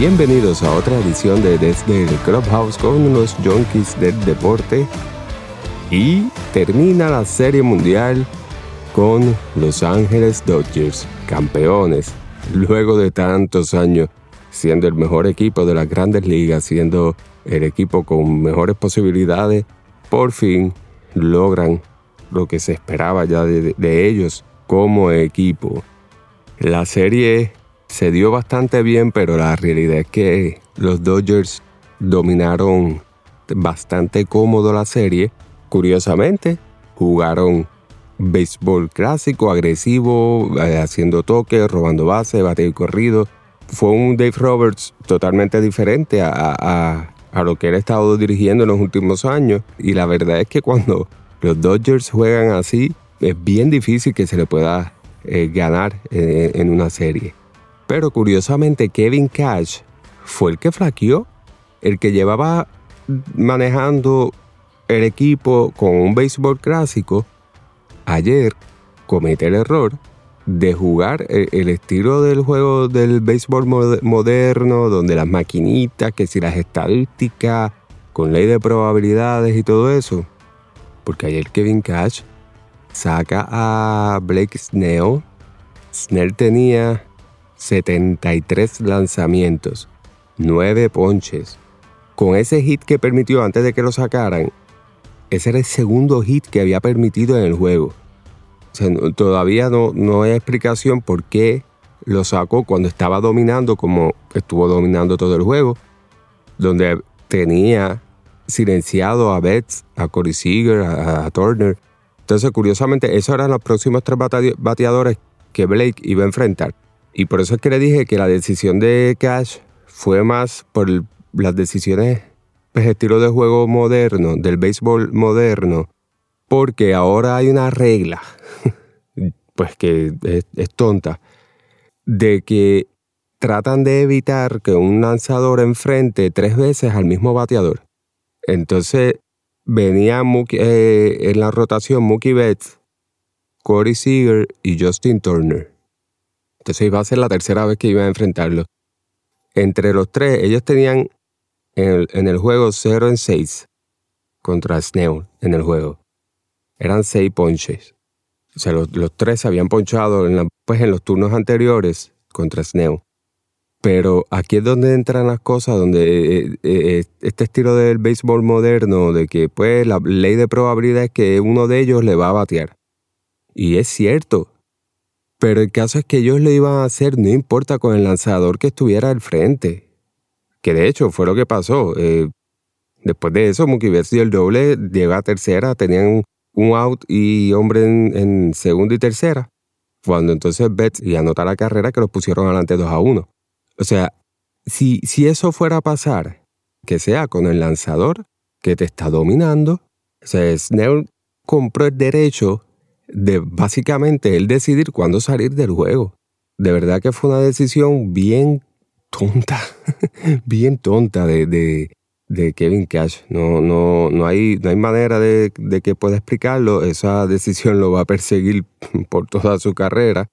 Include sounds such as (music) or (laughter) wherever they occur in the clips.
Bienvenidos a otra edición de Desde el Clubhouse con los Junkies del Deporte. Y termina la Serie Mundial con Los Ángeles Dodgers, campeones, luego de tantos años, siendo el mejor equipo de las grandes ligas, siendo el equipo con mejores posibilidades, por fin logran lo que se esperaba ya de, de ellos como equipo. La serie se dio bastante bien, pero la realidad es que los Dodgers dominaron bastante cómodo la serie. Curiosamente, jugaron béisbol clásico, agresivo, eh, haciendo toques, robando base, bateo y corrido. Fue un Dave Roberts totalmente diferente a, lo que él ha estado dirigiendo en los últimos años. Y la verdad es que cuando los Dodgers juegan así, es bien difícil que se le pueda eh, ganar eh, en una serie. Pero curiosamente Kevin Cash fue el que flaqueó, el que llevaba manejando el equipo con un béisbol clásico. Ayer comete el error de jugar el, estilo del juego del béisbol moderno, donde las maquinitas, que si las estadísticas, con ley de probabilidades y todo eso. Porque ayer Kevin Cash saca a Blake Snell. Snell tenía 73 lanzamientos, 9 ponches. Con ese hit que permitió antes de que lo sacaran, ese era el segundo hit que había permitido en el juego. todavía no, no hay explicación por qué lo sacó cuando estaba dominando como estuvo dominando todo el juego, donde tenía silenciado a Betts, a Corey Seager, a, Turner. Entonces, curiosamente, esos eran los próximos tres bateadores que Blake iba a enfrentar. Y por eso es que le dije que la decisión de Cash fue más por las decisiones, pues estilo de juego moderno, del béisbol moderno, porque ahora hay una regla, (laughs) pues que es, tonta, de que tratan de evitar que un lanzador enfrente tres veces al mismo bateador. Entonces venía eh, en la rotación Mookie Betts, Corey Seager y Justin Turner. Entonces iba a ser la tercera vez que iba a enfrentarlo. Entre los tres, ellos tenían en el, juego 0 en 6 contra Snell en el juego. Eran 6 ponches. O sea, los, tres se habían ponchado en, pues, en los turnos anteriores contra Snell. Pero aquí es donde entran las cosas, donde eh, eh, eh, este estilo del béisbol moderno, de que pues la ley de probabilidad es que uno de ellos le va a batear. Y es cierto, pero el caso es que ellos lo iban a hacer no importa con el lanzador que estuviera al frente. Que de hecho fue lo que pasó. Eh, después de eso, Mookie Betts dio el doble, llegó a tercera, tenían un out y hombre en, segunda y tercera. Cuando entonces Betts y anota la carrera que los pusieron adelante 2 a 1. O sea, si, si eso fuera a pasar, que sea con el lanzador que te está dominando, o sea, Snell compró el derecho de básicamente él decidir cuándo salir del juego. De verdad que fue una decisión bien tonta, (laughs) bien tonta de, de, Kevin Cash. No, no, no, hay, no hay manera de, de, que pueda explicarlo. Esa decisión lo va a perseguir (laughs) por toda su carrera.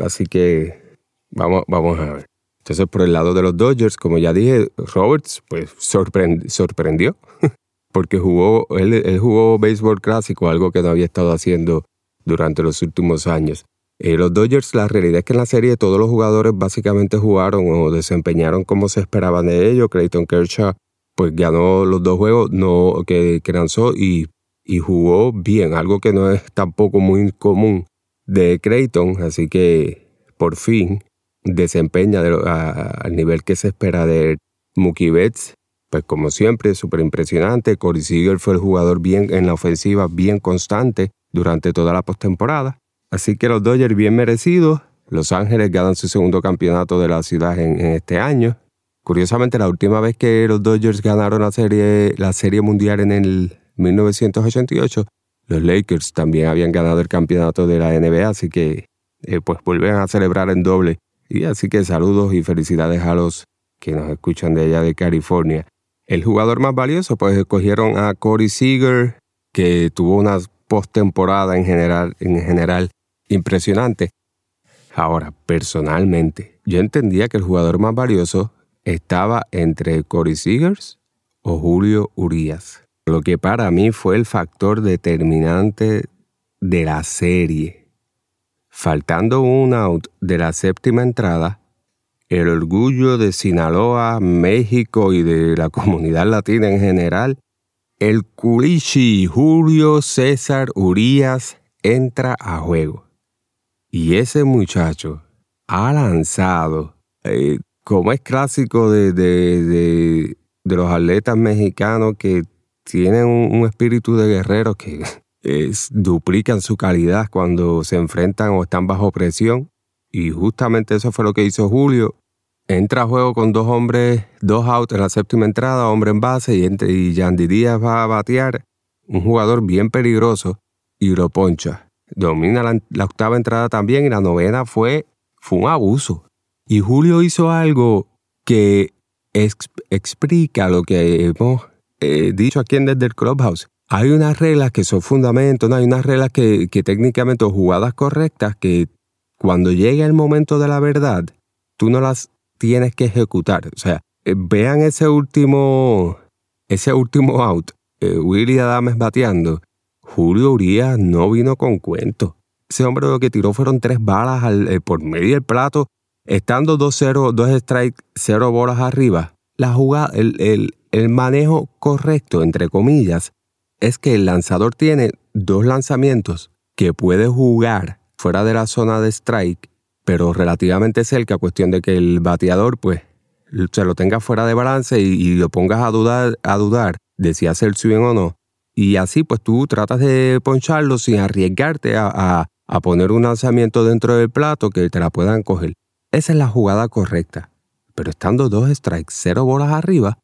Así que vamos, vamos a ver. Entonces, por el lado de los Dodgers, como ya dije, Roberts pues sorprendió. (laughs) Porque jugó, él, él jugó béisbol clásico, algo que no había estado haciendo durante los últimos años. Eh, los Dodgers, la realidad es que en la serie todos los jugadores básicamente jugaron o desempeñaron como se esperaban de ellos. Clayton Kershaw pues ganó los dos juegos no, que, lanzó y, y jugó bien, algo que no es tampoco muy común de Clayton, así que por fin desempeña al nivel que se espera de Mookie Betts. Pues como siempre, súper impresionante. Corey Seager fue el jugador bien en la ofensiva, bien constante durante toda la postemporada. Así que los Dodgers bien merecidos. Los Ángeles ganan su segundo campeonato de la ciudad en, este año. Curiosamente, la última vez que los Dodgers ganaron la serie, la serie mundial en el 1988, los Lakers también habían ganado el campeonato de la NBA, así que eh, pues vuelven a celebrar en doble. Y así que saludos y felicidades a los que nos escuchan de allá de California. El jugador más valioso, pues escogieron a Corey Seager, que tuvo unas postemporada en general, en general impresionante. Ahora, personalmente, yo entendía que el jugador más valioso estaba entre Corey Seegers o Julio Urias. Lo que para mí fue el factor determinante de la serie. Faltando un out de la séptima entrada, el orgullo de Sinaloa, México y de la (laughs) comunidad latina en general, el culichi Julio César Urias entra a juego. Y ese muchacho ha lanzado, eh, como es clásico de, de, los atletas mexicanos que tienen un, espíritu de guerrero que (laughs) duplican su calidad cuando se enfrentan o están bajo presión. Y justamente eso fue lo que hizo Julio. Entra a juego con dos hombres, dos outs en la séptima entrada, hombre en base, y, y Yandy Díaz va a batear. Un jugador bien peligroso y lo poncha. Domina la, octava entrada también y la novena fue, fue un abuso. Y Julio hizo algo que explica lo que hemos eh, dicho aquí en desde el Clubhouse. Hay unas reglas que son fundamentos, hay unas reglas que, que técnicamente o jugadas correctas que cuando llegue el momento de la verdad, tú no las tienes que ejecutar. O sea, eh, vean ese último, ese último out, eh, Willy Adames bateando. Julio Urias no vino con cuento. Ese hombre lo que tiró fueron tres balas eh, por medio del plato, estando 2-0, dos strikes, cero bolas arriba. La jugada, el manejo correcto, entre comillas, es que el lanzador tiene dos lanzamientos que puede jugar fuera de la zona de strike pero relativamente cerca, cuestión de que el bateador pues se lo tenga fuera de balance y, lo pongas a dudar, a dudar de si hace el swing o no. Y así pues tú tratas de poncharlo sin arriesgarte a, a poner un lanzamiento dentro del plato que te la puedan coger. Esa es la jugada correcta. Pero estando dos strikes, cero bolas arriba,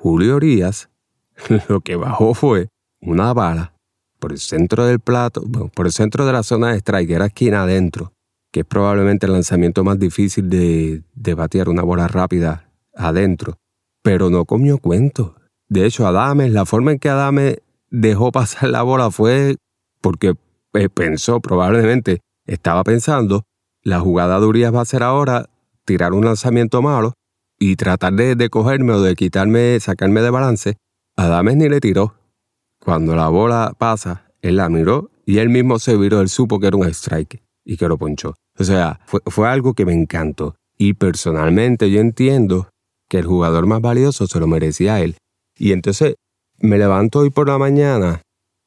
Julio Orías (laughs) lo que bajó fue una bala por el centro del plato, por el centro de la zona de strike, era esquina adentro, que es probablemente el lanzamiento más difícil de, batear una bola rápida adentro. Pero no comió cuento. De hecho, Adame, la forma en que Adame dejó pasar la bola fue porque eh, pensó, probablemente estaba pensando, la jugada de Urias va a ser ahora tirar un lanzamiento malo y tratar de, de cogerme o de quitarme, sacarme de balance. Adames ni le tiró. Cuando la bola pasa, él la miró y él mismo se viró, él supo que era un strike y que lo ponchó. O sea, fue, algo que me encantó. Y personalmente yo entiendo que el jugador más valioso se lo merecía él. Y entonces me levanto hoy por la mañana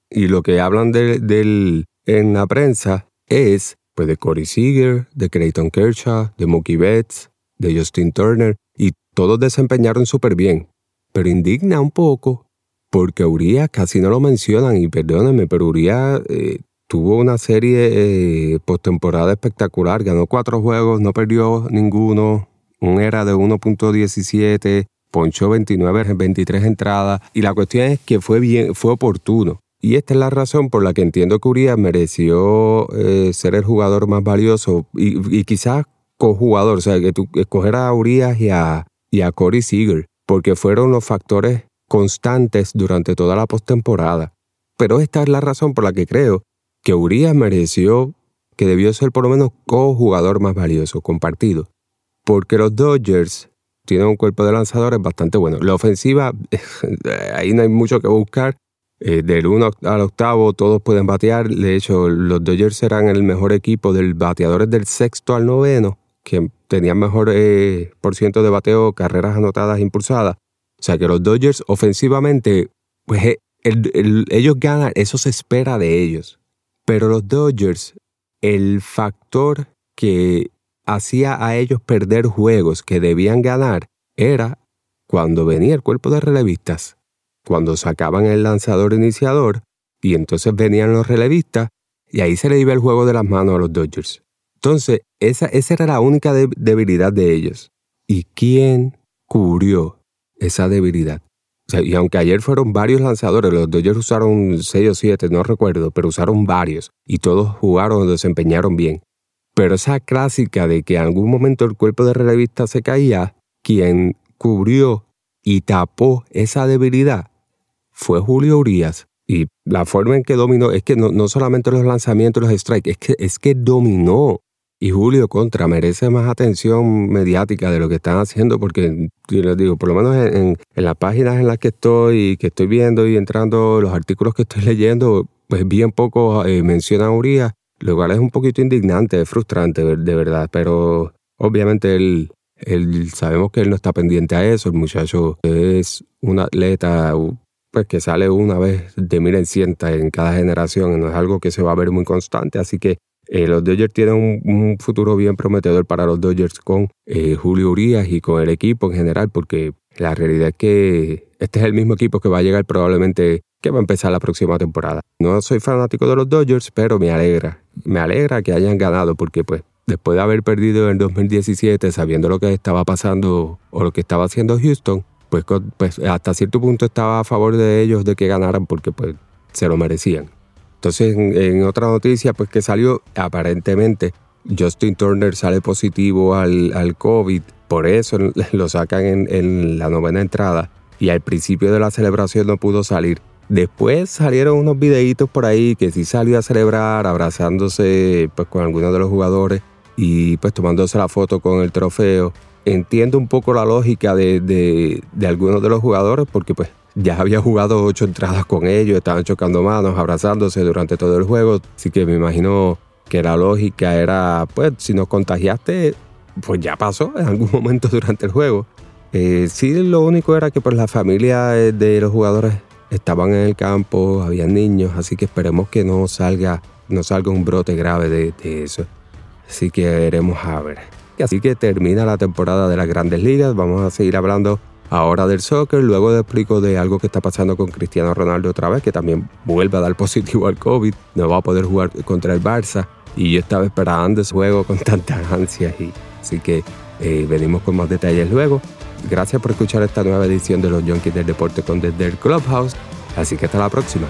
y lo que hablan de, en la prensa es pues de Corey Seager, de Clayton Kershaw, de Mookie Betts, de Justin Turner, y todos desempeñaron súper bien. Pero indigna un poco porque Urias casi no lo mencionan, y perdónenme, pero Urias eh, tuvo una serie eh, postemporada espectacular, ganó cuatro juegos, no perdió ninguno, un era de 1.17, ponchó 29, 23 entradas, y la cuestión es que fue bien, fue oportuno. Y esta es la razón por la que entiendo que Urias mereció eh, ser el jugador más valioso y, quizás cojugador, o sea, que tú escoger a Urias y a, y a Corey Seager, porque fueron los factores constantes durante toda la postemporada. Pero esta es la razón por la que creo que Urias mereció que debió ser por lo menos co-jugador más valioso, compartido. Porque los Dodgers tienen un cuerpo de lanzadores bastante bueno. La ofensiva, (laughs) ahí no hay mucho que buscar. Eh, del 1 al octavo todos pueden batear. De hecho, los Dodgers serán el mejor equipo del bateadores del sexto al noveno, que tenían mejor eh, por ciento de bateo, carreras anotadas, impulsadas. O sea que los Dodgers ofensivamente, pues eh, ellos ganan, eso se espera de ellos. Pero los Dodgers, el factor que hacía a ellos perder juegos que debían ganar era cuando venía el cuerpo de relevistas, cuando sacaban el lanzador iniciador y entonces venían los relevistas y ahí se le iba el juego de las manos a los Dodgers. Entonces, esa, esa era la única debilidad de ellos. ¿Y quién cubrió esa debilidad? Y aunque ayer fueron varios lanzadores, los Dodgers usaron 6 o 7, no recuerdo, pero usaron varios y todos jugaron, desempeñaron bien. Pero esa clásica de que en algún momento el cuerpo de relevista se caía, quien cubrió y tapó esa debilidad fue Julio Urias. Y la forma en que dominó es que no, solamente los lanzamientos, los strikes, es que, es que dominó. Y Julio contra merece más atención mediática de lo que están haciendo porque yo les digo, por lo menos en, las páginas en las que estoy, que estoy viendo y entrando, los artículos que estoy (laughs) leyendo, pues bien poco eh, mencionan a Urias, lo cual es un poquito indignante, frustrante de verdad, pero obviamente él, él, sabemos que él no está pendiente a eso, el muchacho es un atleta pues que sale una vez de mil en cienta en cada generación, no es algo que se va a ver muy constante, así que eh, los Dodgers tienen un, futuro bien prometedor para los Dodgers con eh, Julio Urias y con el equipo en general, porque la realidad es que este es el mismo equipo que va a llegar probablemente que va a empezar la próxima temporada. No soy fanático de los Dodgers, pero me alegra, me alegra que hayan ganado, porque pues después de haber perdido en 2017, sabiendo lo que estaba pasando o lo que estaba haciendo Houston, pues, pues hasta cierto punto estaba a favor de ellos de que ganaran porque pues se lo merecían. Entonces, en, otra noticia, pues que salió aparentemente Justin Turner sale positivo al, al COVID, por eso (laughs) lo sacan en, la novena entrada y al principio de la celebración no pudo salir. Después salieron unos videitos por ahí que sí salió a celebrar abrazándose pues con algunos de los jugadores y pues tomándose la foto con el trofeo. Entiendo un poco la lógica de, de, de algunos de los jugadores porque pues ya había jugado ocho entradas con ellos, estaban chocando manos, abrazándose durante todo el juego, así que me imagino que la lógica era, pues, si nos contagiaste, pues ya pasó en algún (laughs) momento durante el juego. Eh, sí, lo único era que pues la familia de los jugadores estaban en el campo, había niños, así que esperemos que no salga, no salga un brote grave de, de eso. Así que veremos a ver. Así que termina la temporada de las grandes ligas, vamos a seguir hablando ahora del soccer. Luego te explico de algo que está pasando con Cristiano Ronaldo otra vez, que también vuelve a dar positivo al COVID. No va a poder jugar contra el Barça. Y yo estaba esperando ese juego con (laughs) tantas ansias. Y, así que eh, venimos con más detalles luego. Gracias por escuchar esta nueva edición de los Junkies del Deporte con Desde el Clubhouse. Así que hasta la próxima.